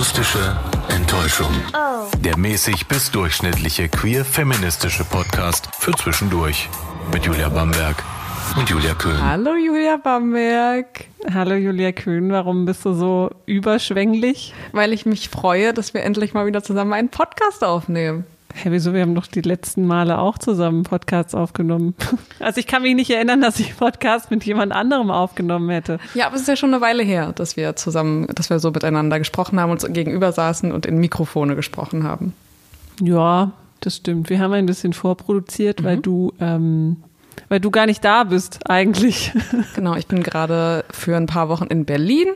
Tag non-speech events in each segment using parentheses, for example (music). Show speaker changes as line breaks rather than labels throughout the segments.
Akustische Enttäuschung. Der mäßig bis durchschnittliche queer-feministische Podcast für zwischendurch. Mit Julia Bamberg und Julia Köhn.
Hallo Julia Bamberg.
Hallo Julia Kühn, warum bist du so überschwänglich?
Weil ich mich freue, dass wir endlich mal wieder zusammen einen Podcast aufnehmen.
Hä, wieso? Wir haben doch die letzten Male auch zusammen Podcasts aufgenommen. (laughs) Also ich kann mich nicht erinnern, dass ich Podcast mit jemand anderem aufgenommen hätte.
Ja, aber es ist ja schon eine Weile her, dass wir zusammen, dass wir so miteinander gesprochen haben, uns gegenüber saßen und in Mikrofone gesprochen haben.
Ja, das stimmt. Wir haben ein bisschen vorproduziert, weil du, ähm, weil du gar nicht da bist eigentlich. (laughs)
Genau, ich bin gerade für ein paar Wochen in Berlin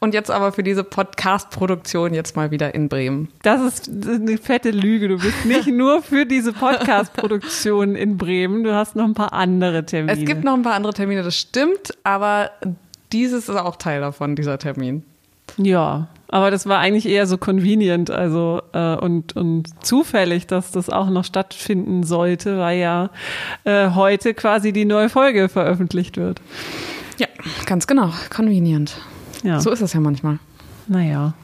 und jetzt aber für diese Podcast-Produktion jetzt mal wieder in Bremen.
Das ist eine fette Lüge. Du bist nicht (laughs) nur für diese Podcast-Produktion in Bremen, du hast noch ein paar andere Termine.
Es gibt noch ein paar andere Termine, das stimmt, aber dieses ist auch Teil davon, dieser Termin.
Ja, aber das war eigentlich eher so convenient, also äh, und, und zufällig, dass das auch noch stattfinden sollte, weil ja äh, heute quasi die neue Folge veröffentlicht wird.
Ja, ganz genau, convenient.
Ja.
So ist es ja manchmal.
Naja,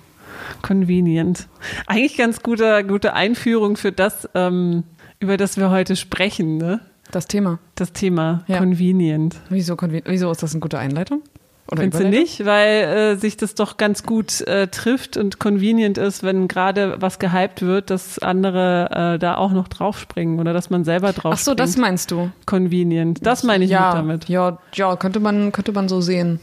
convenient. Eigentlich ganz gute, gute Einführung für das, ähm, über das wir heute sprechen, ne?
Das Thema.
Das Thema
Ja.
convenient.
Wieso, wieso ist das eine gute Einleitung? Oder
Findest du nicht? Weil äh, sich das doch ganz gut äh, trifft und convenient ist, wenn gerade was gehypt wird, dass andere äh, da auch noch draufspringen oder dass man selber drauf
Ach so, das meinst du?
convenient. Das meine ich
ja,
mit damit.
Ja, ja, könnte man, könnte man so sehen.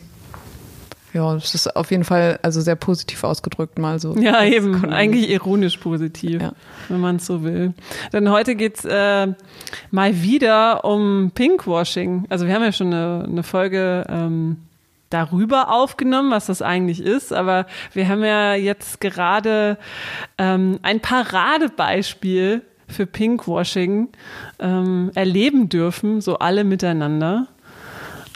Ja, das ist auf jeden Fall also sehr positiv ausgedrückt mal so.
Ja, eben. Eigentlich ironisch positiv,
Ja.
wenn man es so will. Denn heute geht's äh, mal wieder um Pinkwashing. Also wir haben ja schon eine, eine Folge ähm, darüber aufgenommen, was das eigentlich ist. Aber wir haben ja jetzt gerade ähm, ein Paradebeispiel für Pinkwashing ähm, erleben dürfen, so alle miteinander.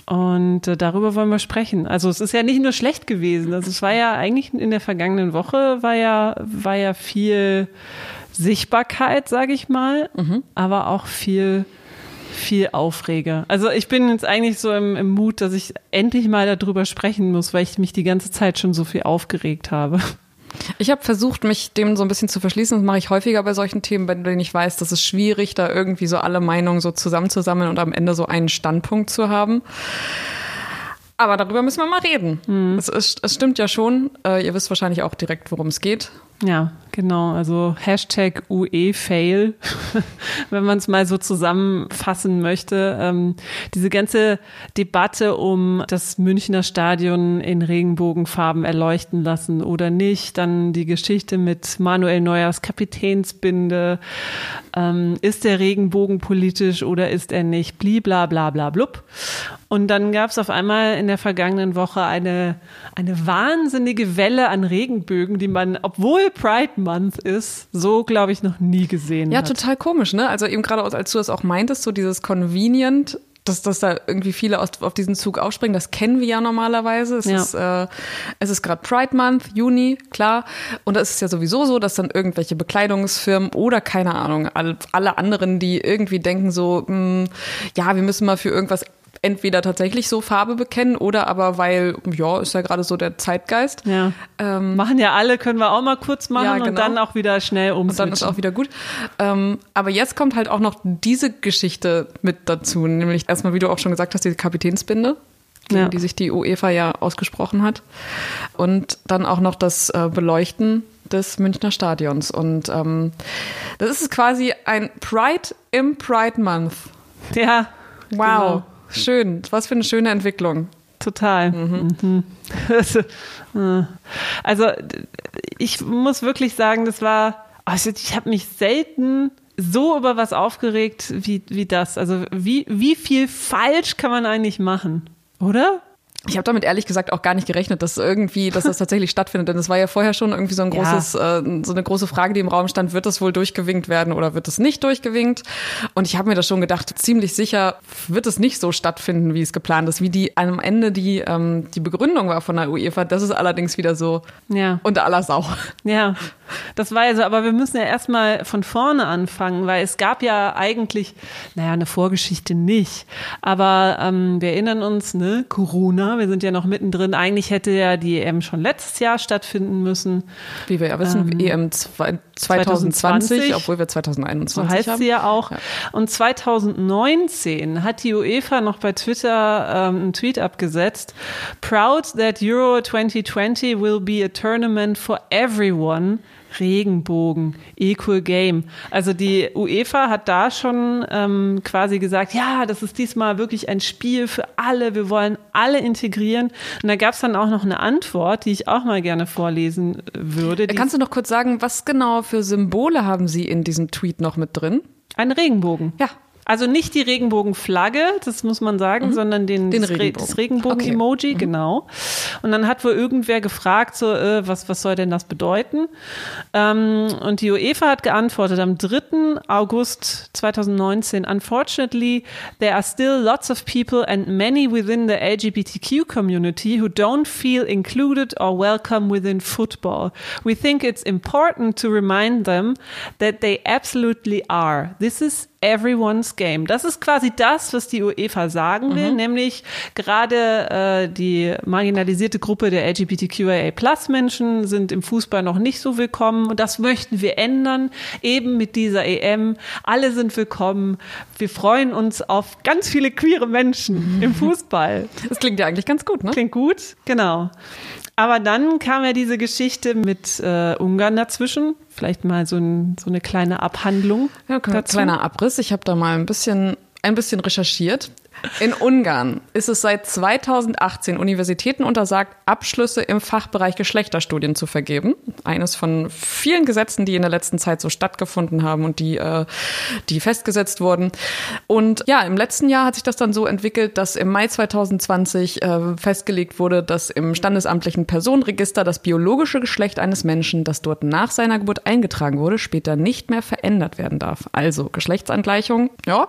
Und äh, darüber wollen wir sprechen. Also es ist ja nicht nur schlecht gewesen. Also es war ja eigentlich in der vergangenen Woche war ja, war ja viel Sichtbarkeit, sage ich mal, aber auch viel, viel Aufreger. Also ich bin jetzt eigentlich so im, im Mut, dass ich endlich mal darüber sprechen muss, weil ich mich die ganze Zeit schon so viel aufgeregt habe.
Ich habe versucht, mich dem so ein bisschen zu verschließen. Das mache ich häufiger bei solchen Themen, bei denen ich weiß, das ist schwierig, da irgendwie so alle Meinungen so zusammenzusammeln und am Ende so einen Standpunkt zu haben. Aber darüber müssen wir mal reden. Es, ist, es stimmt ja schon. Äh, ihr wisst wahrscheinlich auch direkt, worum es geht.
Ja, genau. Also Hashtag UE-Fail, (laughs) wenn man es mal so zusammenfassen möchte. Ähm, diese ganze Debatte um das Münchner Stadion in Regenbogenfarben erleuchten lassen oder nicht. Dann die Geschichte mit Manuel Neuers Kapitänsbinde. Ähm, ist der Regenbogen politisch oder ist er nicht? Blibla bla bla blub. Und dann gab es auf einmal in der vergangenen Woche eine, eine wahnsinnige Welle an Regenbögen, die man, obwohl Pride Month ist, so glaube ich noch nie gesehen
Ja,
hat.
total komisch, ne? Also eben gerade als du das auch meintest, so dieses Convenient, dass, dass da irgendwie viele aus, auf diesen Zug aufspringen, das kennen wir ja normalerweise. Es
Ja.
ist, äh, es ist gerade Pride Month, Juni, klar. Und da ist ja sowieso so, dass dann irgendwelche Bekleidungsfirmen oder keine Ahnung, alle, alle anderen, die irgendwie denken so, mh, ja, wir müssen mal für irgendwas entweder tatsächlich so Farbe bekennen oder aber weil, ja, ist ja gerade so der Zeitgeist.
Ja.
Ähm,
Machen ja alle, können wir auch mal kurz machen
Ja,
und
genau.
dann auch wieder schnell
Und dann ist auch wieder gut. Ähm, aber jetzt kommt halt auch noch diese Geschichte mit dazu, nämlich erstmal, wie du auch schon gesagt hast, diese Kapitänsbinde,
Ja.
die sich die UEFA ja ausgesprochen hat. Und dann auch noch das äh, Beleuchten des Münchner Stadions. Und ähm, das ist quasi ein Pride im Pride Month.
ja,
Wow,
Genau.
Schön. Was für eine schöne Entwicklung.
Total. Mhm. (laughs) Also, äh, Also ich muss wirklich sagen, das war, also ich habe mich selten so über was aufgeregt wie, wie das. Also wie, wie viel falsch kann man eigentlich machen, oder?
Ich habe damit ehrlich gesagt auch gar nicht gerechnet, dass irgendwie, dass das tatsächlich (laughs) stattfindet. Denn es war ja vorher schon irgendwie so ein
Ja.
großes, äh, so eine große Frage, die im Raum stand: Wird das wohl durchgewinkt werden oder wird es nicht durchgewinkt? Und ich habe mir das schon gedacht, ziemlich sicher wird es nicht so stattfinden, wie es geplant ist, wie die am Ende die ähm, die Begründung war von der UEFA. Das ist allerdings wieder so
Ja.
unter aller Sau.
Ja, das war ja so, aber wir müssen ja erstmal von vorne anfangen, weil es gab ja eigentlich, naja, eine Vorgeschichte nicht, aber ähm, wir erinnern uns, ne, Corona? Wir sind ja noch mittendrin. Eigentlich hätte ja die EM schon letztes Jahr stattfinden müssen.
Wie wir ja wissen, ähm, EM 2020, 2020, obwohl wir 2021
so heißt
haben.
sie ja auch. Ja. Und 2019 hat die UEFA noch bei Twitter ähm, einen Tweet abgesetzt. Proud that Euro 2020 will be a tournament for everyone Regenbogen, Equal Game. Also die UEFA hat da schon ähm, quasi gesagt, ja, das ist diesmal wirklich ein Spiel für alle, wir wollen alle integrieren. Und da gab es dann auch noch eine Antwort, die ich auch mal gerne vorlesen äh, würde.
Kannst du noch kurz sagen, was genau für Symbole haben Sie in diesem Tweet noch mit drin?
Ein Regenbogen.
Ja.
Also nicht die Regenbogenflagge, das muss man sagen, mhm. sondern den,
den
das
Regenbogen.
Regenbogen-Emoji, okay. mhm. genau. Und dann hat wohl irgendwer gefragt, so, äh, was, was soll denn das bedeuten? Ähm, und die UEFA hat geantwortet am 3. August 2019, unfortunately, there are still lots of people and many within the LGBTQ community who don't feel included or welcome within football. We think it's important to remind them that they absolutely are. This is everyone's game. Das ist quasi das, was die UEFA sagen will, mhm. nämlich gerade äh, die marginalisierte Gruppe der LGBTQIA-Plus-Menschen sind im Fußball noch nicht so willkommen und das möchten wir ändern, eben mit dieser EM. Alle sind willkommen. Wir freuen uns auf ganz viele queere Menschen mhm. im Fußball.
Das klingt ja eigentlich ganz gut, ne?
Klingt gut, genau. Aber dann kam ja diese Geschichte mit äh, Ungarn dazwischen. Vielleicht mal so, ein, so eine kleine Abhandlung.
Ja, dazu. kleiner Abriss. Ich habe da mal ein bisschen, ein bisschen recherchiert. In Ungarn ist es seit 2018 Universitäten untersagt, Abschlüsse im Fachbereich Geschlechterstudien zu vergeben. Eines von vielen Gesetzen, die in der letzten Zeit so stattgefunden haben und die, äh, die festgesetzt wurden. Und ja, im letzten Jahr hat sich das dann so entwickelt, dass im Mai 2020 äh, festgelegt wurde, dass im standesamtlichen Personenregister das biologische Geschlecht eines Menschen, das dort nach seiner Geburt eingetragen wurde, später nicht mehr verändert werden darf. Also Geschlechtsangleichung, ja,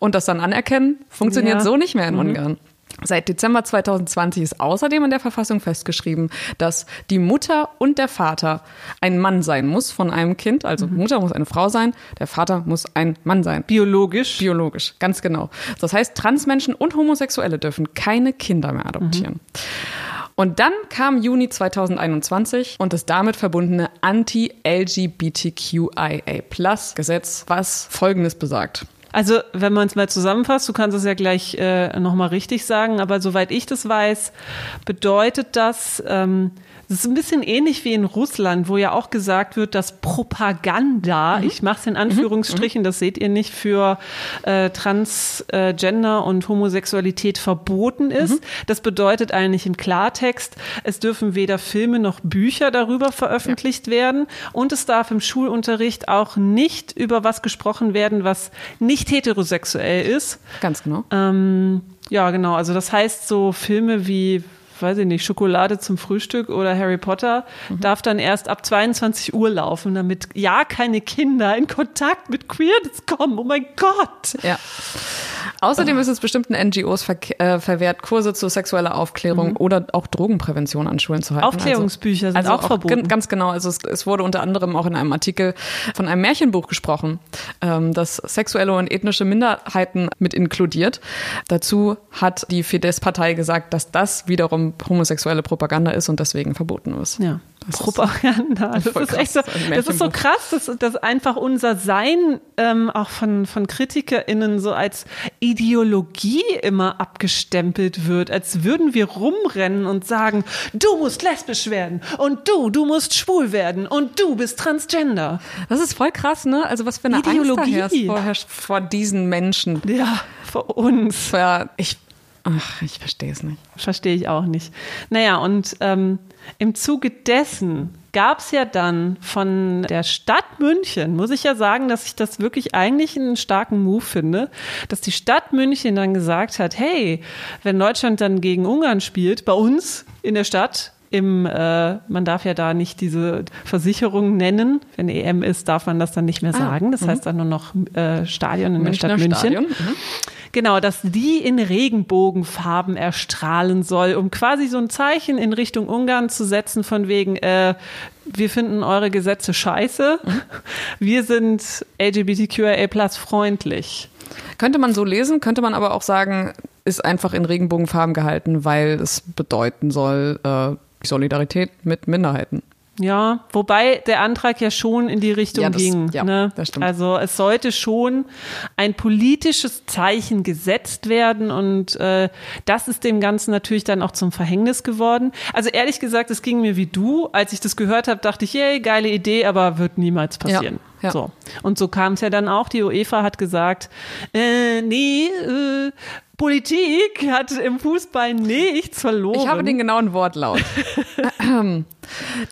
und das dann anerkennen, funktioniert funktioniert ja. so nicht mehr in mhm. Ungarn. Seit Dezember 2020 ist außerdem in der Verfassung festgeschrieben, dass die Mutter und der Vater ein Mann sein muss von einem Kind. Also mhm. Mutter muss eine Frau sein, der Vater muss ein Mann sein.
Biologisch?
Biologisch, ganz genau. Das heißt, Transmenschen und Homosexuelle dürfen keine Kinder mehr adoptieren. Mhm. Und dann kam Juni 2021 und das damit verbundene Anti-LGBTQIA-Plus-Gesetz, was Folgendes besagt.
Also, wenn man es mal zusammenfasst, du kannst es ja gleich äh, nochmal richtig sagen, aber soweit ich das weiß, bedeutet das, ähm, das ist ein bisschen ähnlich wie in Russland, wo ja auch gesagt wird, dass Propaganda, mhm. ich mache es in Anführungsstrichen, mhm. das seht ihr nicht, für äh, Transgender äh, und Homosexualität verboten ist. Mhm. Das bedeutet eigentlich im Klartext, es dürfen weder Filme noch Bücher darüber veröffentlicht ja. werden und es darf im Schulunterricht auch nicht über was gesprochen werden, was nicht heterosexuell ist.
Ganz genau.
Ähm, ja, genau. Also das heißt, so Filme wie weiß ich nicht, Schokolade zum Frühstück oder Harry Potter, mhm. darf dann erst ab 22 Uhr laufen, damit ja keine Kinder in Kontakt mit Queerness kommen. Oh mein Gott!
Ja. Außerdem ist es bestimmten NGOs ver äh, verwehrt, Kurse zur sexueller Aufklärung mhm. oder auch Drogenprävention an Schulen zu halten.
Aufklärungsbücher also, sind also auch, auch verboten.
Ganz genau. Also es, es, wurde unter anderem auch in einem Artikel von einem Märchenbuch gesprochen, ähm, das sexuelle und ethnische Minderheiten mit inkludiert. Dazu hat die Fidesz-Partei gesagt, dass das wiederum homosexuelle Propaganda ist und deswegen verboten ist.
Ja. Das Propaganda. Ist, das, ist echt so, das ist so krass, dass, dass einfach unser Sein ähm, auch von, von KritikerInnen so als Ideologie immer abgestempelt wird, als würden wir rumrennen und sagen, du musst lesbisch werden und du, du musst schwul werden und du bist transgender.
Das ist voll krass, ne? Also was für eine Ideologie vorherrscht vor diesen Menschen.
Ja, vor uns.
Ja, ich Ach, ich verstehe es nicht.
Verstehe ich auch nicht. Naja, und ähm, im Zuge dessen gab es ja dann von der Stadt München, muss ich ja sagen, dass ich das wirklich eigentlich einen starken Move finde, dass die Stadt München dann gesagt hat, hey, wenn Deutschland dann gegen Ungarn spielt, bei uns in der Stadt, im, äh, man darf ja da nicht diese Versicherung nennen. Wenn EM ist, darf man das dann nicht mehr ah, sagen. Das ah, heißt dann nur noch äh, Stadion in Münchner der Stadt München. Mhm. Genau, dass die in Regenbogenfarben erstrahlen soll, um quasi so ein Zeichen in Richtung Ungarn zu setzen von wegen, äh, wir finden eure Gesetze scheiße, mhm. wir sind LGBTQIA plus freundlich.
Könnte man so lesen, könnte man aber auch sagen, ist einfach in Regenbogenfarben gehalten, weil es bedeuten soll, äh, Solidarität mit Minderheiten.
Ja, wobei der Antrag ja schon in die Richtung
Ja, das-
ging.
ja,
ne?
das stimmt.
Also es sollte schon ein politisches Zeichen gesetzt werden und äh, das ist dem Ganzen natürlich dann auch zum Verhängnis geworden. Also ehrlich gesagt, es ging mir wie du. Als ich das gehört habe, dachte ich, yay, geile Idee, aber wird niemals passieren.
Ja, ja.
So. Und so kam es ja dann auch. Die UEFA hat gesagt, äh, nee, äh, Politik hat im Fußball nichts verloren.
Ich habe den genauen Wortlaut. (laughs)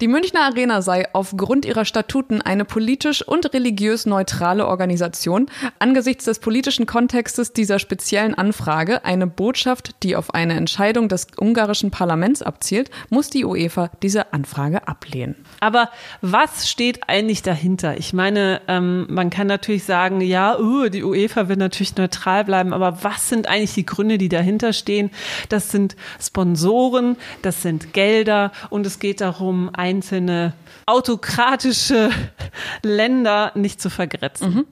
Die Münchner Arena sei aufgrund ihrer Statuten eine politisch und religiös neutrale Organisation. Angesichts des politischen Kontextes dieser speziellen Anfrage, eine Botschaft, die auf eine Entscheidung des ungarischen Parlaments abzielt, muss die UEFA diese Anfrage ablehnen.
Aber was steht eigentlich dahinter? Ich meine, ähm, man kann natürlich sagen, ja, uh, die UEFA will natürlich neutral bleiben, aber was sind eigentlich die Gründe, die dahinter stehen? Das sind Sponsoren, das sind Gelder und es geht darum, einzelne autokratische (laughs) Länder nicht zu vergrätzen.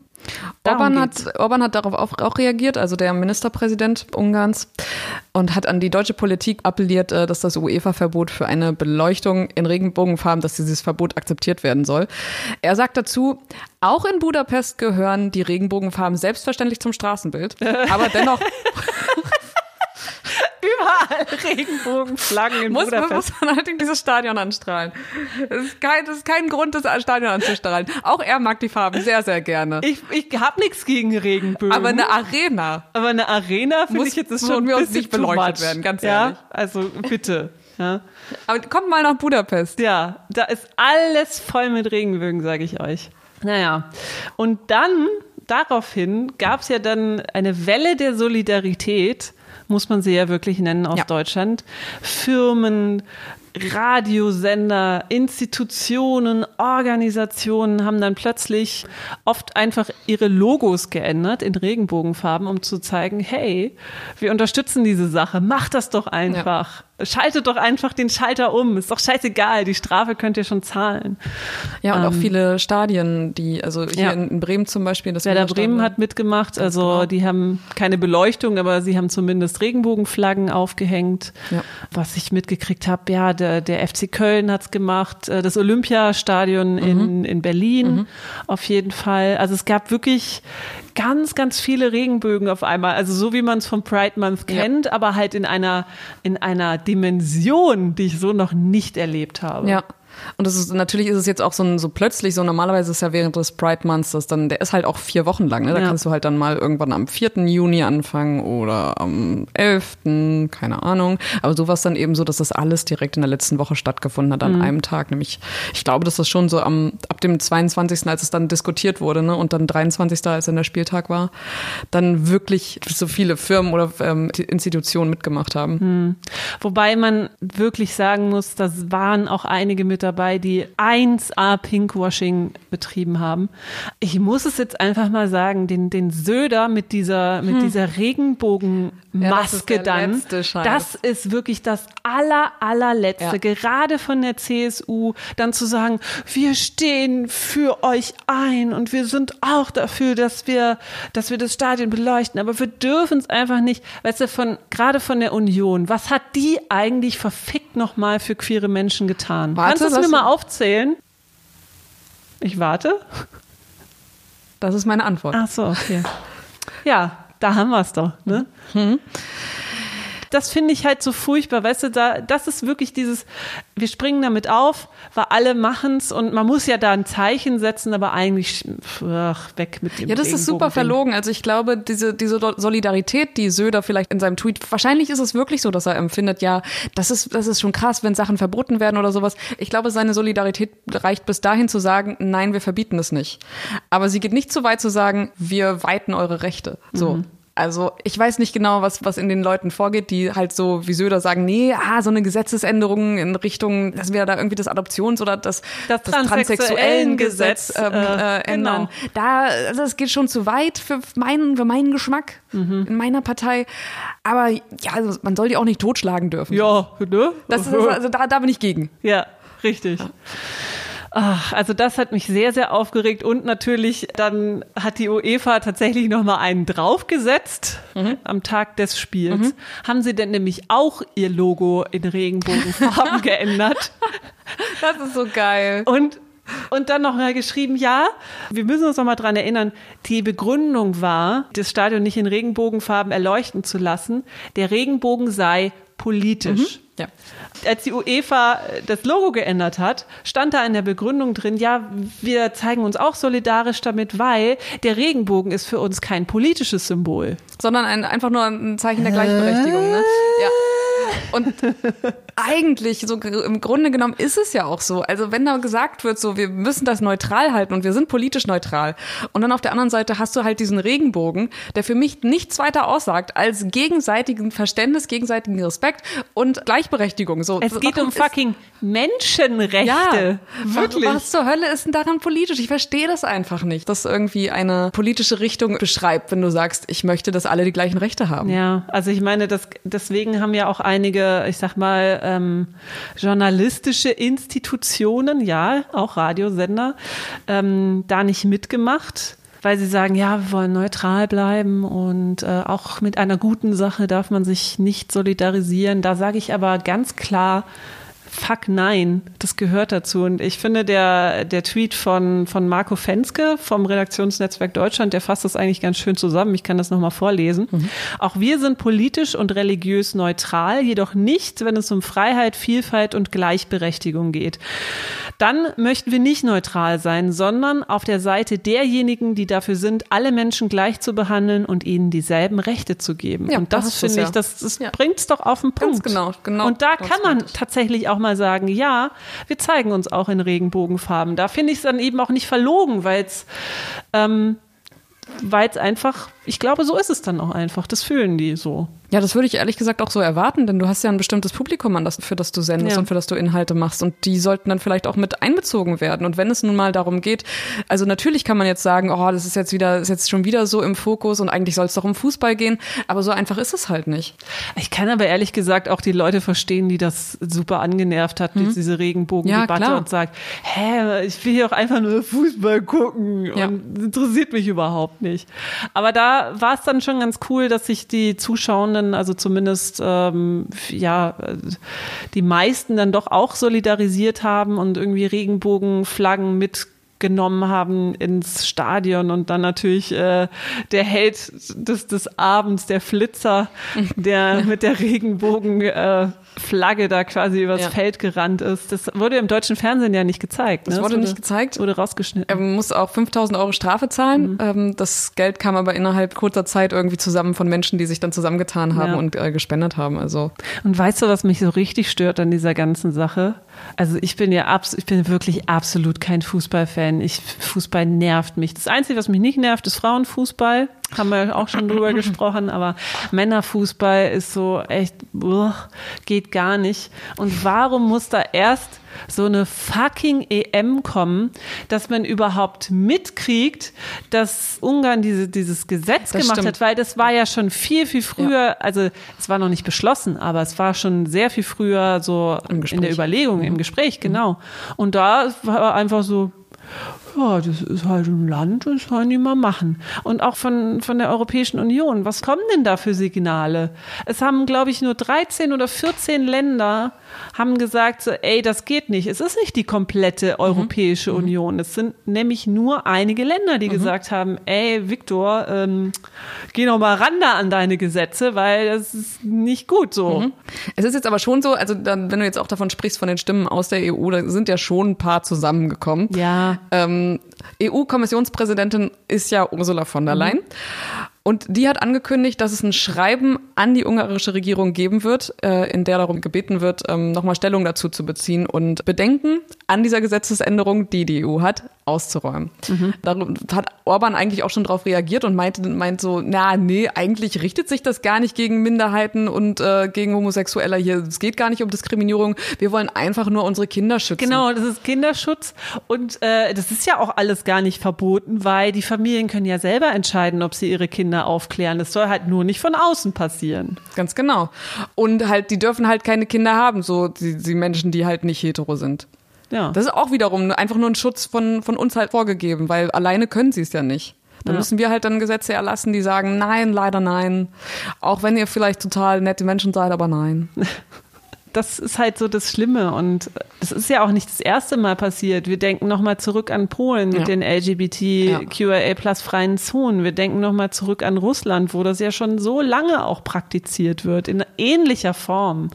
Darum
Orban
geht's.
hat, Orban hat darauf auch, auch reagiert, also der Ministerpräsident Ungarns, und hat an die deutsche Politik appelliert, äh, dass das UEFA-Verbot für eine Beleuchtung in Regenbogenfarben, dass dieses Verbot akzeptiert werden soll. Er sagt dazu, auch in Budapest gehören die Regenbogenfarben selbstverständlich zum Straßenbild, (laughs) aber dennoch
Überall Regenbogenflaggen in
muss,
Budapest.
muss man halt in dieses Stadion anstrahlen. Das ist, kein, das ist kein Grund, das Stadion anzustrahlen. Auch er mag die Farben sehr, sehr gerne.
Ich, ich habe nichts gegen Regenbögen.
aber eine Arena
Aber eine Arena finde
Muss
ich jetzt ist schon
aus
bisschen
nicht beleuchtet werden, ganz
ja?
ehrlich.
Also bitte. Ja.
Aber kommt mal nach Budapest.
ja, da ist alles voll mit Regenbögen, sage ich euch. Naja, und dann, daraufhin, gab es ja dann eine Welle der Solidarität, muss man sie ja wirklich nennen aus
Ja.
Deutschland. Firmen, Radiosender, Institutionen, Organisationen haben dann plötzlich oft einfach ihre Logos geändert in Regenbogenfarben, um zu zeigen, hey, wir unterstützen diese Sache, macht das doch einfach. Schaltet doch einfach den Schalter um, ist doch scheißegal, die Strafe könnt ihr schon zahlen.
Ja, und auch
Ähm,
viele Stadien, die, also hier
Ja.
in, Bremen zum Beispiel, das
Werder
Weserstadion.
Bremen hat mitgemacht, also
genau.
die haben keine Beleuchtung, aber sie haben zumindest Regenbogenflaggen aufgehängt.
Ja.
Was ich mitgekriegt habe, ja, der, der FC Köln hat's gemacht, äh, das Olympiastadion
Mhm.
in, in Berlin auf jeden Fall. Also es gab wirklich ganz, ganz viele Regenbögen auf einmal. Also so wie man es vom Pride Month
Ja.
kennt, aber halt in einer, in einer Dimension, die ich so noch nicht erlebt habe.
Ja. Und das ist, natürlich ist es jetzt auch so, ein, so plötzlich so, normalerweise ist ja während des Pride Months, das dann, der ist halt auch vier Wochen lang, ne? Da
Ja.
kannst du halt dann mal irgendwann am 4. Juni anfangen oder am 11., keine Ahnung. Aber so war es dann eben so, dass das alles direkt in der letzten Woche stattgefunden hat, an
Mhm.
einem Tag. Nämlich, ich glaube, dass das schon so am, ab dem 22., als es dann diskutiert wurde, ne? Und dann 23., als dann der Spieltag war, dann wirklich so viele Firmen oder ähm, Institutionen mitgemacht haben.
Wobei man wirklich sagen muss, das waren auch einige mit dabei, die 1A Pinkwashing betrieben haben. Ich muss es jetzt einfach mal sagen, den, den Söder mit dieser, mit dieser
Ja, das ist
Regenbogenmaske
der
dann, das ist wirklich das aller, allerletzte,
Ja.
gerade von der CSU, dann zu sagen, wir stehen für euch ein und wir sind auch dafür, dass wir, dass wir das Stadion beleuchten, aber wir dürfen es einfach nicht, weißt du, von, gerade von der Union, was hat die eigentlich verfickt nochmal für queere Menschen getan?
Warte,
Kannst du mir mal aufzählen? Ich warte.
Das ist meine Antwort.
Ach so, okay. Ja, da haben wir es doch, ne? Das finde ich halt so furchtbar, weißt du, da, das ist wirklich dieses, wir springen damit auf, weil alle machen's und man muss ja da ein Zeichen setzen, aber eigentlich, ach, weg mit dem
Ja, das ist super verlogen. Also ich glaube, diese, diese Solidarität, die Söder vielleicht in seinem Tweet, wahrscheinlich ist es wirklich so, dass er empfindet, ja, das ist, das ist schon krass, wenn Sachen verboten werden oder sowas. Ich glaube, seine Solidarität reicht bis dahin zu sagen, nein, wir verbieten es nicht. Aber sie geht nicht so weit zu sagen, wir weiten eure Rechte. So. Also ich weiß nicht genau, was, was in den Leuten vorgeht, die halt so wie Söder sagen, nee, ah, so eine Gesetzesänderung in Richtung, dass wir da irgendwie das Adoptions- oder das,
Das Transsexuellengesetz,
ähm,
äh,
äh, ändern.
genau.
Da, also es geht schon zu weit für meinen, für meinen Geschmack in meiner Partei. Aber ja, also man soll die auch nicht totschlagen dürfen.
Ja, ne?
Das ist, also da, da bin ich gegen.
Ja, richtig. Ach, also das hat mich sehr, sehr aufgeregt und natürlich dann hat die UEFA tatsächlich nochmal einen draufgesetzt mhm. am Tag des Spiels. Mhm. Haben sie denn nämlich auch ihr Logo in Regenbogenfarben (laughs) geändert?
Das ist so geil.
Und und dann noch mal geschrieben, ja, wir müssen uns noch mal dran erinnern, die Begründung war, das Stadion nicht in Regenbogenfarben erleuchten zu lassen. Der Regenbogen sei politisch. Mhm. Ja. Als die UEFA das Logo geändert hat, stand da in der Begründung drin, ja, wir zeigen uns auch solidarisch damit, weil der Regenbogen ist für uns kein politisches Symbol.
Sondern ein, einfach nur ein Zeichen der Gleichberechtigung. Ne? Ja. Und (laughs) eigentlich, so im Grunde genommen ist es ja auch so. Also wenn da gesagt wird, so wir müssen das neutral halten und wir sind politisch neutral. Und dann auf der anderen Seite hast du halt diesen Regenbogen, der für mich nichts weiter aussagt als gegenseitigen Verständnis, gegenseitigen Respekt und Gleichberechtigung. So,
es geht um fucking Menschenrechte.
Ja, wirklich. Was zur Hölle ist denn daran politisch? Ich verstehe das einfach nicht, dass irgendwie eine politische Richtung beschreibt, wenn du sagst, ich möchte, dass alle die gleichen Rechte haben.
Ja, also ich meine, das, deswegen haben ja auch einige, ich sag mal, ähm, journalistische Institutionen, ja, auch Radiosender, ähm, da nicht mitgemacht weil sie sagen, ja, wir wollen neutral bleiben und äh, auch mit einer guten Sache darf man sich nicht solidarisieren. Da sage ich aber ganz klar, fuck nein, das gehört dazu. Und ich finde, der, der Tweet von, von Marco Fenske vom Redaktionsnetzwerk Deutschland, der fasst das eigentlich ganz schön zusammen. Ich kann das nochmal vorlesen. Mhm. Auch wir sind politisch und religiös neutral, jedoch nicht, wenn es um Freiheit, Vielfalt und Gleichberechtigung geht. Dann möchten wir nicht neutral sein, sondern auf der Seite derjenigen, die dafür sind, alle Menschen gleich zu behandeln und ihnen dieselben Rechte zu geben. Ja, und das, das finde ich, das, das ja. bringt es doch auf den Punkt.
Ganz genau, genau.
Und da kann man tatsächlich auch mal sagen, ja, wir zeigen uns auch in Regenbogenfarben. Da finde ich es dann eben auch nicht verlogen, weil es ähm, einfach, ich glaube, so ist es dann auch einfach. Das fühlen die so.
Ja, das würde ich ehrlich gesagt auch so erwarten, denn du hast ja ein bestimmtes Publikum, an das, für das du sendest ja. und für das du Inhalte machst. Und die sollten dann vielleicht auch mit einbezogen werden. Und wenn es nun mal darum geht, also natürlich kann man jetzt sagen, oh, das ist jetzt wieder, ist jetzt schon wieder so im Fokus und eigentlich soll es doch um Fußball gehen. Aber so einfach ist es halt nicht.
Ich kann aber ehrlich gesagt auch die Leute verstehen, die das super angenervt hat, mhm. diese Regenbogendebatte ja, und sagt, hä, ich will hier auch einfach nur Fußball gucken ja. und interessiert mich überhaupt nicht. Aber da war es dann schon ganz cool, dass sich die Zuschauenden Betroffenen, also zumindest ähm, ja die meisten dann doch auch solidarisiert haben und irgendwie Regenbogenflaggen mit genommen haben ins Stadion und dann natürlich äh, der Held des, des Abends, der Flitzer, (laughs) der mit der Regenbogen äh, da quasi übers ja. Feld gerannt ist. Das wurde im deutschen Fernsehen ja nicht gezeigt.
Ne? Das wurde, wurde nicht gezeigt.
Wurde rausgeschnitten.
Er muss auch 5000 Euro Strafe zahlen. Mhm. Ähm, das Geld kam aber innerhalb kurzer Zeit irgendwie zusammen von Menschen, die sich dann zusammengetan haben ja. und äh, gespendet haben. Also.
Und weißt du, was mich so richtig stört an dieser ganzen Sache? Also ich bin ja abs ich bin wirklich absolut kein Fußballfan. Ich, Fußball nervt mich. Das Einzige, was mich nicht nervt, ist Frauenfußball haben wir auch schon drüber (laughs) gesprochen, aber Männerfußball ist so echt, uah, geht gar nicht. Und warum muss da erst so eine fucking EM kommen, dass man überhaupt mitkriegt, dass Ungarn diese, dieses Gesetz das gemacht stimmt. hat, weil das war ja schon viel, viel früher, ja. also es war noch nicht beschlossen, aber es war schon sehr viel früher so in der Überlegung, mhm. im Gespräch, genau. Und da war einfach so, ja, das ist halt ein Land, das sollen die mal machen. Und auch von, von der Europäischen Union, was kommen denn da für Signale? Es haben, glaube ich, nur 13 oder 14 Länder haben gesagt, so, ey, das geht nicht. Es ist nicht die komplette mhm. Europäische mhm. Union. Es sind nämlich nur einige Länder, die mhm. gesagt haben, ey, Viktor, ähm, geh noch mal ran da an deine Gesetze, weil das ist nicht gut so. Mhm.
Es ist jetzt aber schon so, also dann, wenn du jetzt auch davon sprichst, von den Stimmen aus der EU, da sind ja schon ein paar zusammengekommen.
Ja.
Ähm, EU-Kommissionspräsidentin ist ja Ursula von der Leyen. Mhm. Und die hat angekündigt, dass es ein Schreiben an die ungarische Regierung geben wird, äh, in der darum gebeten wird, ähm, nochmal Stellung dazu zu beziehen und Bedenken an dieser Gesetzesänderung, die die EU hat, auszuräumen. Mhm. Da hat Orban eigentlich auch schon darauf reagiert und meinte, meint so, na, nee, eigentlich richtet sich das gar nicht gegen Minderheiten und äh, gegen Homosexuelle hier. Es geht gar nicht um Diskriminierung. Wir wollen einfach nur unsere Kinder schützen.
Genau, das ist Kinderschutz und äh, das ist ja auch alles gar nicht verboten, weil die Familien können ja selber entscheiden, ob sie ihre Kinder aufklären. Das soll halt nur nicht von außen passieren.
Ganz genau. Und halt, die dürfen halt keine Kinder haben, so die, die Menschen, die halt nicht hetero sind. Ja. Das ist auch wiederum einfach nur ein Schutz von, von uns halt vorgegeben, weil alleine können sie es ja nicht. Da ja. müssen wir halt dann Gesetze erlassen, die sagen, nein, leider nein. Auch wenn ihr vielleicht total nette Menschen seid, aber nein. (laughs)
das ist halt so das Schlimme und das ist ja auch nicht das erste Mal passiert. Wir denken nochmal zurück an Polen mit ja. den LGBTQIA plus freien Zonen. Wir denken nochmal zurück an Russland, wo das ja schon so lange auch praktiziert wird, in ähnlicher Form.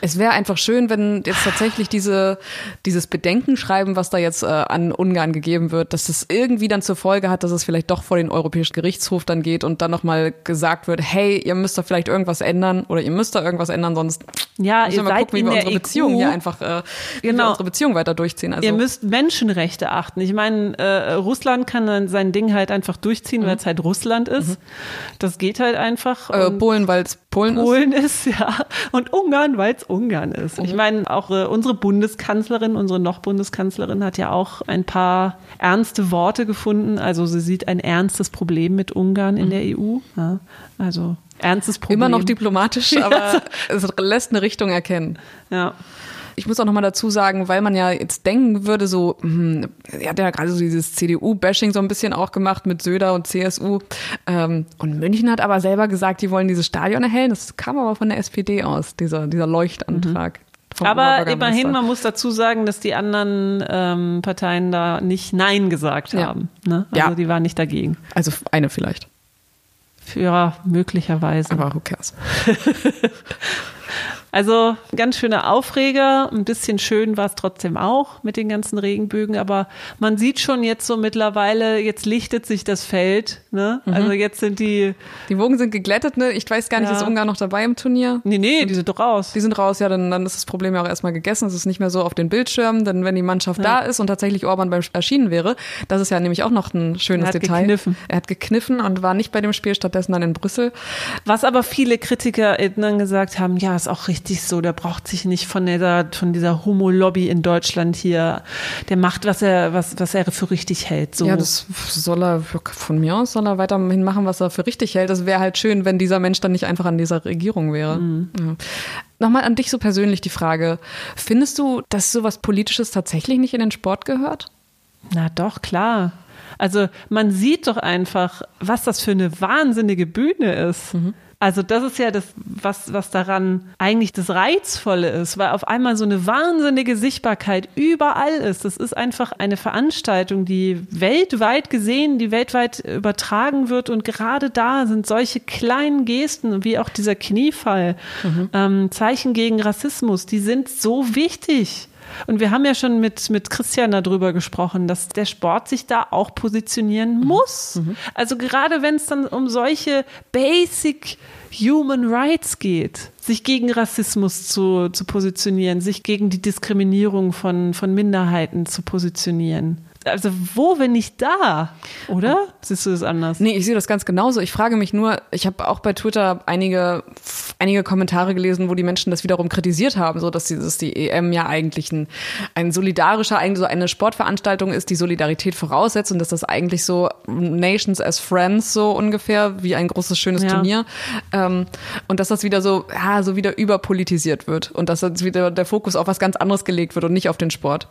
Es wäre einfach schön, wenn jetzt tatsächlich diese, dieses Bedenkenschreiben, was da jetzt äh, an Ungarn gegeben wird, dass das irgendwie dann zur Folge hat, dass es vielleicht doch vor den Europäischen Gerichtshof dann geht und dann nochmal gesagt wird, hey, ihr müsst da vielleicht irgendwas ändern oder ihr müsst da irgendwas ändern, sonst
ja, ihr seid gucken, wie wir unsere
EU, Beziehung hier einfach, äh, genau. unsere Beziehung weiter durchziehen.
Also. Ihr müsst Menschenrechte achten. Ich meine, äh, Russland kann dann sein Ding halt einfach durchziehen, mhm. weil es halt Russland ist. Mhm. Das geht halt einfach.
Äh, Polen, weil es Polen,
Polen ist. ist. (laughs) ja. Und Ungarn, weil es Ungarn ist. Mhm. Ich meine, auch äh, unsere Bundeskanzlerin, unsere noch Bundeskanzlerin hat ja auch ein paar ernste Worte gefunden. Also sie sieht ein ernstes Problem mit Ungarn in mhm. der EU. Ja, also ernstes Problem.
Immer noch diplomatisch, (laughs) aber es lässt eine Richtung erkennen.
Ja.
Ich muss auch nochmal dazu sagen, weil man ja jetzt denken würde, so, hm, er hat ja gerade so dieses CDU-Bashing so ein bisschen auch gemacht mit Söder und CSU. Ähm, und München hat aber selber gesagt, die wollen dieses Stadion erhellen. Das kam aber von der SPD aus, dieser, dieser Leuchtantrag.
Mhm. Aber immerhin, man muss dazu sagen, dass die anderen ähm, Parteien da nicht Nein gesagt haben. Ja. Ne? Also ja. die waren nicht dagegen.
Also eine vielleicht.
Ja, möglicherweise.
Aber who cares? (laughs)
Also ganz schöner Aufreger, ein bisschen schön war es trotzdem auch mit den ganzen Regenbögen, aber man sieht schon jetzt so mittlerweile, jetzt lichtet sich das Feld. Ne? Mhm. Also jetzt sind die.
Die Wogen sind geglättet, ne? Ich weiß gar nicht, ja. ist Ungarn noch dabei im Turnier?
Nee, nee, die sind doch raus.
Die sind raus, ja, dann, dann ist das Problem ja auch erstmal gegessen. Es ist nicht mehr so auf den Bildschirmen, denn wenn die Mannschaft ja. da ist und tatsächlich Orban beim erschienen wäre, das ist ja nämlich auch noch ein schönes er hat Detail. Gekniffen. Er hat gekniffen und war nicht bei dem Spiel, stattdessen dann in Brüssel.
Was aber viele Kritiker dann gesagt haben, ja, ist auch richtig richtig so, der braucht sich nicht von dieser, von dieser Homo-Lobby in Deutschland hier, der macht, was er, was, was er für richtig hält. So.
Ja, das soll er, von mir aus soll er weiterhin machen, was er für richtig hält. Das wäre halt schön, wenn dieser Mensch dann nicht einfach an dieser Regierung wäre. Mhm. Ja. Nochmal an dich so persönlich die Frage. Findest du, dass sowas Politisches tatsächlich nicht in den Sport gehört?
Na doch, klar. Also man sieht doch einfach, was das für eine wahnsinnige Bühne ist. Mhm. Also das ist ja das, was, was daran eigentlich das Reizvolle ist, weil auf einmal so eine wahnsinnige Sichtbarkeit überall ist. Das ist einfach eine Veranstaltung, die weltweit gesehen, die weltweit übertragen wird. Und gerade da sind solche kleinen Gesten, wie auch dieser Kniefall, mhm. ähm, Zeichen gegen Rassismus, die sind so wichtig. Und wir haben ja schon mit, mit Christian darüber gesprochen, dass der Sport sich da auch positionieren mhm. muss. Mhm. Also gerade wenn es dann um solche Basic Human Rights geht, sich gegen Rassismus zu, zu positionieren, sich gegen die Diskriminierung von, von Minderheiten zu positionieren also wo, wenn nicht da, oder? Siehst du das anders?
Nee, ich sehe das ganz genauso. Ich frage mich nur, ich habe auch bei Twitter einige, einige Kommentare gelesen, wo die Menschen das wiederum kritisiert haben, so dass, die, dass die EM ja eigentlich ein, ein solidarischer, eigentlich so eine Sportveranstaltung ist, die Solidarität voraussetzt und dass das eigentlich so Nations as Friends so ungefähr, wie ein großes, schönes ja. Turnier. Ähm, und dass das wieder so, ja, so wieder überpolitisiert wird und dass jetzt wieder der Fokus auf was ganz anderes gelegt wird und nicht auf den Sport.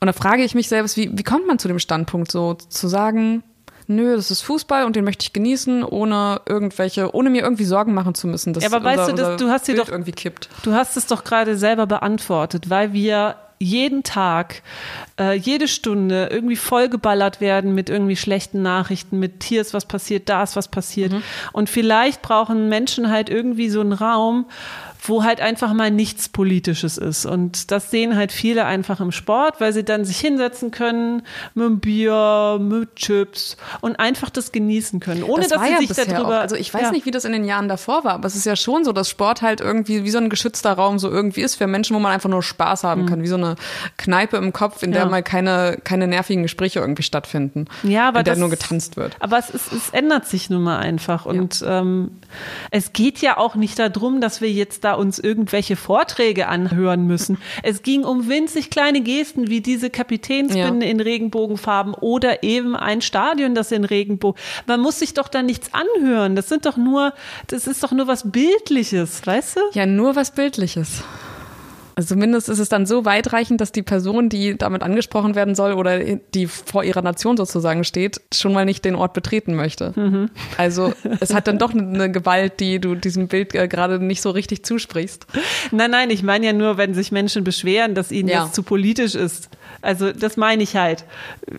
Und da frage ich mich selbst, wie, wie kommt man zu dem Standpunkt, so zu sagen, nö, das ist Fußball und den möchte ich genießen, ohne irgendwelche, ohne mir irgendwie Sorgen machen zu müssen, dass
ja, aber weißt unser, du, das, du hast dir doch
irgendwie kippt.
Du hast es doch gerade selber beantwortet, weil wir jeden Tag, äh, jede Stunde irgendwie vollgeballert werden mit irgendwie schlechten Nachrichten, mit hier ist was passiert, da ist was passiert. Mhm. Und vielleicht brauchen Menschen halt irgendwie so einen Raum, wo halt einfach mal nichts Politisches ist. Und das sehen halt viele einfach im Sport, weil sie dann sich hinsetzen können mit einem Bier, mit Chips und einfach das genießen können, ohne das dass sie ja sich darüber.
Auch. Also ich weiß ja. nicht, wie das in den Jahren davor war, aber es ist ja schon so, dass Sport halt irgendwie wie so ein geschützter Raum so irgendwie ist für Menschen, wo man einfach nur Spaß haben mhm. kann, wie so eine Kneipe im Kopf, in der ja. mal keine, keine nervigen Gespräche irgendwie stattfinden.
Ja, aber
in der
das,
nur getanzt wird.
Aber es, ist, es ändert sich nun mal einfach. Und ähm, es geht ja auch nicht darum, dass wir jetzt da uns irgendwelche Vorträge anhören müssen. Es ging um winzig kleine Gesten wie diese Kapitänsbinde ja. in Regenbogenfarben oder eben ein Stadion, das in Regenbogen. Man muss sich doch da nichts anhören. Das sind doch nur, das ist doch nur was Bildliches, weißt du?
Ja, nur was Bildliches. Also zumindest ist es dann so weitreichend, dass die Person, die damit angesprochen werden soll oder die vor ihrer Nation sozusagen steht, schon mal nicht den Ort betreten möchte. Mhm. Also es hat dann doch eine Gewalt, die du diesem Bild äh, gerade nicht so richtig zusprichst.
Nein, nein, ich meine ja nur, wenn sich Menschen beschweren, dass ihnen ja. das zu politisch ist. Also das meine ich halt.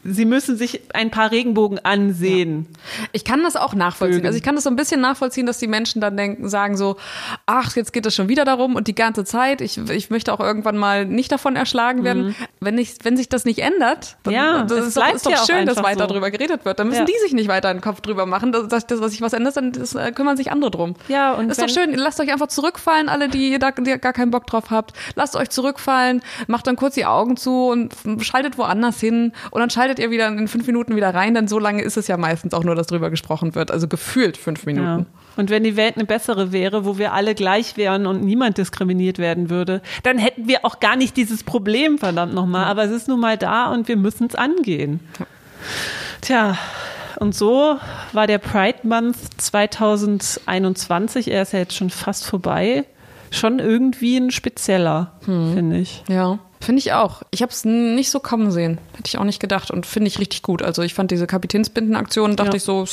Sie müssen sich ein paar Regenbogen ansehen.
Ja. Ich kann das auch nachvollziehen. Vögel. Also ich kann das so ein bisschen nachvollziehen, dass die Menschen dann denken, sagen so, ach, jetzt geht es schon wieder darum und die ganze Zeit, ich, ich möchte auch irgendwann mal nicht davon erschlagen werden. Mhm. Wenn, ich, wenn sich das nicht ändert, dann
ja,
das ist, doch, ist doch schön, dass weiter so. drüber geredet wird. Dann müssen ja. die sich nicht weiter den Kopf drüber machen, dass, dass, dass sich was ändert, dann das, äh, kümmern sich andere drum.
Ja, und
ist doch schön, lasst euch einfach zurückfallen, alle, die da die gar keinen Bock drauf habt. Lasst euch zurückfallen, macht dann kurz die Augen zu und schaltet woanders hin und dann schaltet ihr wieder in fünf Minuten wieder rein, denn so lange ist es ja meistens auch nur, dass drüber gesprochen wird. Also gefühlt fünf Minuten. Ja.
Und wenn die Welt eine bessere wäre, wo wir alle gleich wären und niemand diskriminiert werden würde, dann hätten wir auch gar nicht dieses Problem, verdammt nochmal. Aber es ist nun mal da und wir müssen es angehen. Tja, und so war der Pride Month 2021, er ist ja jetzt schon fast vorbei, schon irgendwie ein spezieller, hm. finde ich.
Ja. Finde ich auch. Ich habe es nicht so kommen sehen. Hätte ich auch nicht gedacht und finde ich richtig gut. Also ich fand diese Kapitänsbindenaktion, dachte ja. ich so,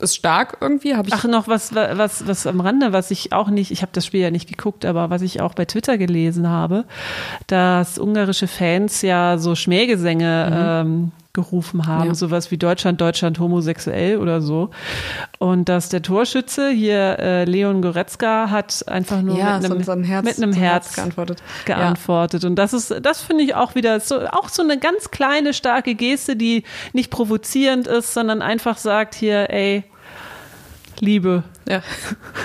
ist stark irgendwie. Hab ich
Ach, noch was, was, was am Rande, was ich auch nicht, ich habe das Spiel ja nicht geguckt, aber was ich auch bei Twitter gelesen habe, dass ungarische Fans ja so Schmähgesänge mhm. ähm, gerufen haben, ja. sowas wie Deutschland, Deutschland homosexuell oder so. Und dass der Torschütze hier äh, Leon Goretzka hat einfach nur
ja,
mit einem,
so, Herz,
mit einem
so
Herz, Herz, geantwortet. geantwortet. Ja. Und das ist, das finde ich auch wieder so, auch so eine ganz kleine, starke Geste, die nicht provozierend ist, sondern einfach sagt hier, ey, Liebe.
Ja.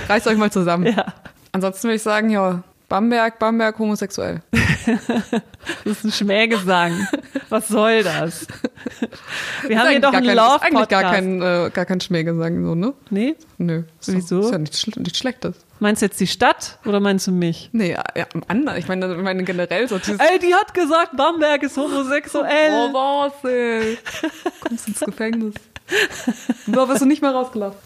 Reißt euch mal zusammen.
Ja.
Ansonsten würde ich sagen, ja, Bamberg, Bamberg, homosexuell.
das ist ein Schmähgesang. Was soll das? Wir haben hier doch einen Love-Podcast.
eigentlich gar kein, äh, gar kein Schmähgesang, so, ne?
Nee?
Nö.
Ist Wieso?
Doch, ist ja nichts nicht Schlechtes.
Meinst du jetzt die Stadt oder meinst du mich?
Nee, ja, ja anderen. Ich meine, ich meine generell so
Ey, die hat gesagt, Bamberg ist homosexuell.
Oh, was, ey. Kommst ins Gefängnis. (laughs) Da wirst du nicht mehr rausgelassen.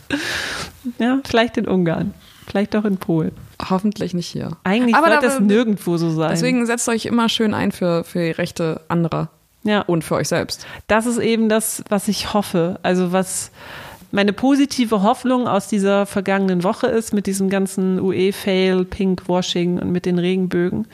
Ja, vielleicht in Ungarn. Vielleicht auch in Polen.
Hoffentlich nicht hier.
Eigentlich aber sollte das nirgendwo so sein.
Deswegen setzt euch immer schön ein für, für die Rechte anderer.
Ja.
Und für euch selbst.
Das ist eben das, was ich hoffe. Also was meine positive Hoffnung aus dieser vergangenen Woche ist, mit diesem ganzen UE-Fail, Pinkwashing und mit den Regenbögen,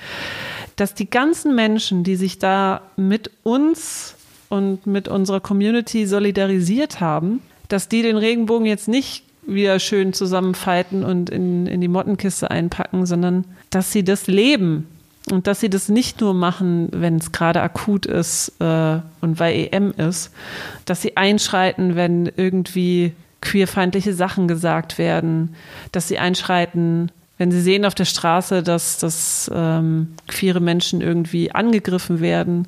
dass die ganzen Menschen, die sich da mit uns und mit unserer Community solidarisiert haben, dass die den Regenbogen jetzt nicht wieder schön zusammenfalten und in, in die Mottenkiste einpacken, sondern dass sie das leben und dass sie das nicht nur machen, wenn es gerade akut ist äh, und weil EM ist, dass sie einschreiten, wenn irgendwie queerfeindliche Sachen gesagt werden, dass sie einschreiten, wenn sie sehen auf der Straße, dass, dass ähm, queere Menschen irgendwie angegriffen werden,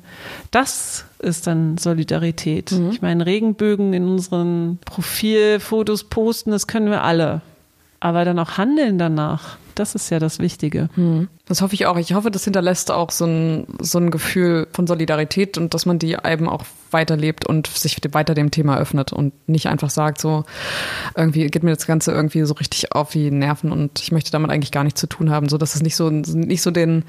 das ist dann Solidarität. Mhm. Ich meine, Regenbögen in unseren Profilfotos posten, das können wir alle. Aber dann auch handeln danach, das ist ja das Wichtige.
Mhm. Das hoffe ich auch. Ich hoffe, das hinterlässt auch so ein, so ein Gefühl von Solidarität und dass man die eben auch weiterlebt und sich weiter dem Thema öffnet und nicht einfach sagt, so irgendwie geht mir das Ganze irgendwie so richtig auf die Nerven und ich möchte damit eigentlich gar nichts zu tun haben, so dass es nicht so nicht so den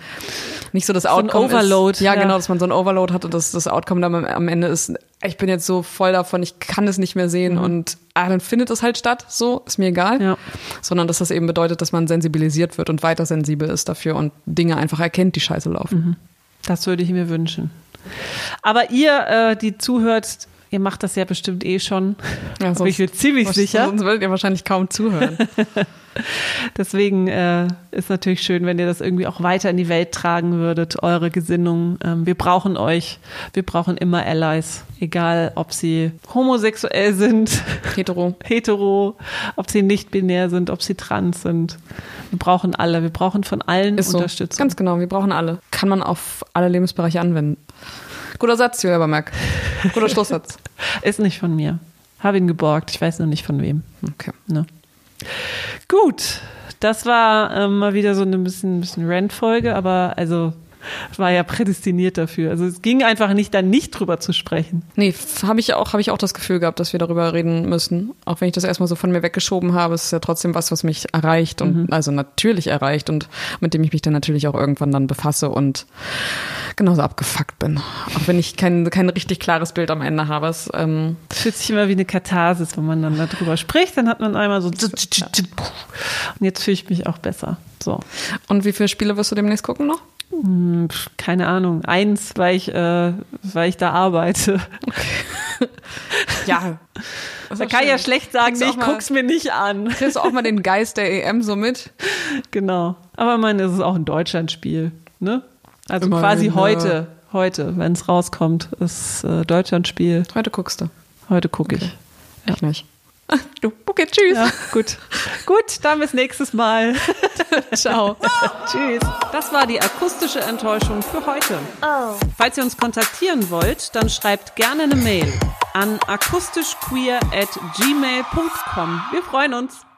nicht so das so Outcome
Overload.
Ist. Ja, ja, genau, dass man so ein Overload hat und dass das Outcome dann am Ende ist, ich bin jetzt so voll davon, ich kann es nicht mehr sehen mhm. und ah, dann findet es halt statt, so ist mir egal,
ja.
sondern dass das eben bedeutet, dass man sensibilisiert wird und weiter sensibel ist dafür und Dinge einfach erkennt, die scheiße laufen. Mhm.
Das würde ich mir wünschen. Aber ihr, äh, die zuhört, ihr macht das ja bestimmt eh schon. Ja, sonst, ich bin ziemlich sicher.
Sonst würdet ihr wahrscheinlich kaum zuhören. (laughs)
Deswegen äh, ist natürlich schön, wenn ihr das irgendwie auch weiter in die Welt tragen würdet, eure Gesinnung. Ähm, wir brauchen euch. Wir brauchen immer Allies. Egal, ob sie homosexuell sind, (laughs)
hetero,
hetero, ob sie nicht binär sind, ob sie trans sind. Wir brauchen alle. Wir brauchen von allen ist Unterstützung.
So. Ganz genau, wir brauchen alle. Kann man auf alle Lebensbereiche anwenden. Guter Satz, Julia Bermerk. Guter (laughs) Schlusssatz.
ist nicht von mir. Habe ihn geborgt. Ich weiß nur nicht von wem.
Okay.
Ne? Gut, das war ähm, mal wieder so eine bisschen, bisschen Rant-Folge, aber also war ja prädestiniert dafür. Also es ging einfach nicht, da nicht drüber zu sprechen.
Nee, habe ich auch, habe ich auch das Gefühl gehabt, dass wir darüber reden müssen. Auch wenn ich das erstmal so von mir weggeschoben habe, ist es ja trotzdem was, was mich erreicht und mhm. also natürlich erreicht und mit dem ich mich dann natürlich auch irgendwann dann befasse und genauso abgefuckt bin. Auch wenn ich kein, kein richtig klares Bild am Ende habe. Es ähm
fühlt sich immer wie eine Katharsis, wenn man dann darüber spricht, dann hat man einmal so und jetzt fühle ich mich auch besser. So.
Und wie viele Spiele wirst du demnächst gucken noch?
Hm, keine Ahnung. Eins, weil ich, äh, weil ich da arbeite. Okay. (laughs)
ja.
Da kann ich ja schlecht sagen, nee, ich mal, guck's mir nicht an.
Kriegst du auch mal den Geist der EM so mit? (laughs)
Genau. Aber meine, es ist auch ein Deutschlandspiel, ne? Also Immerhin, quasi heute, ja. heute, wenn es rauskommt, ist äh, Deutschlandspiel.
Heute guckst du.
Heute gucke okay.
ich. Ja. Ich nicht. Du, okay, tschüss. Ja,
gut. gut, dann bis nächstes Mal. (laughs)
Ciao.
tschüss. Das war die akustische Enttäuschung für heute. Oh. Falls ihr uns kontaktieren wollt, dann schreibt gerne eine Mail an akustischqueer at gmail.com. Wir freuen uns.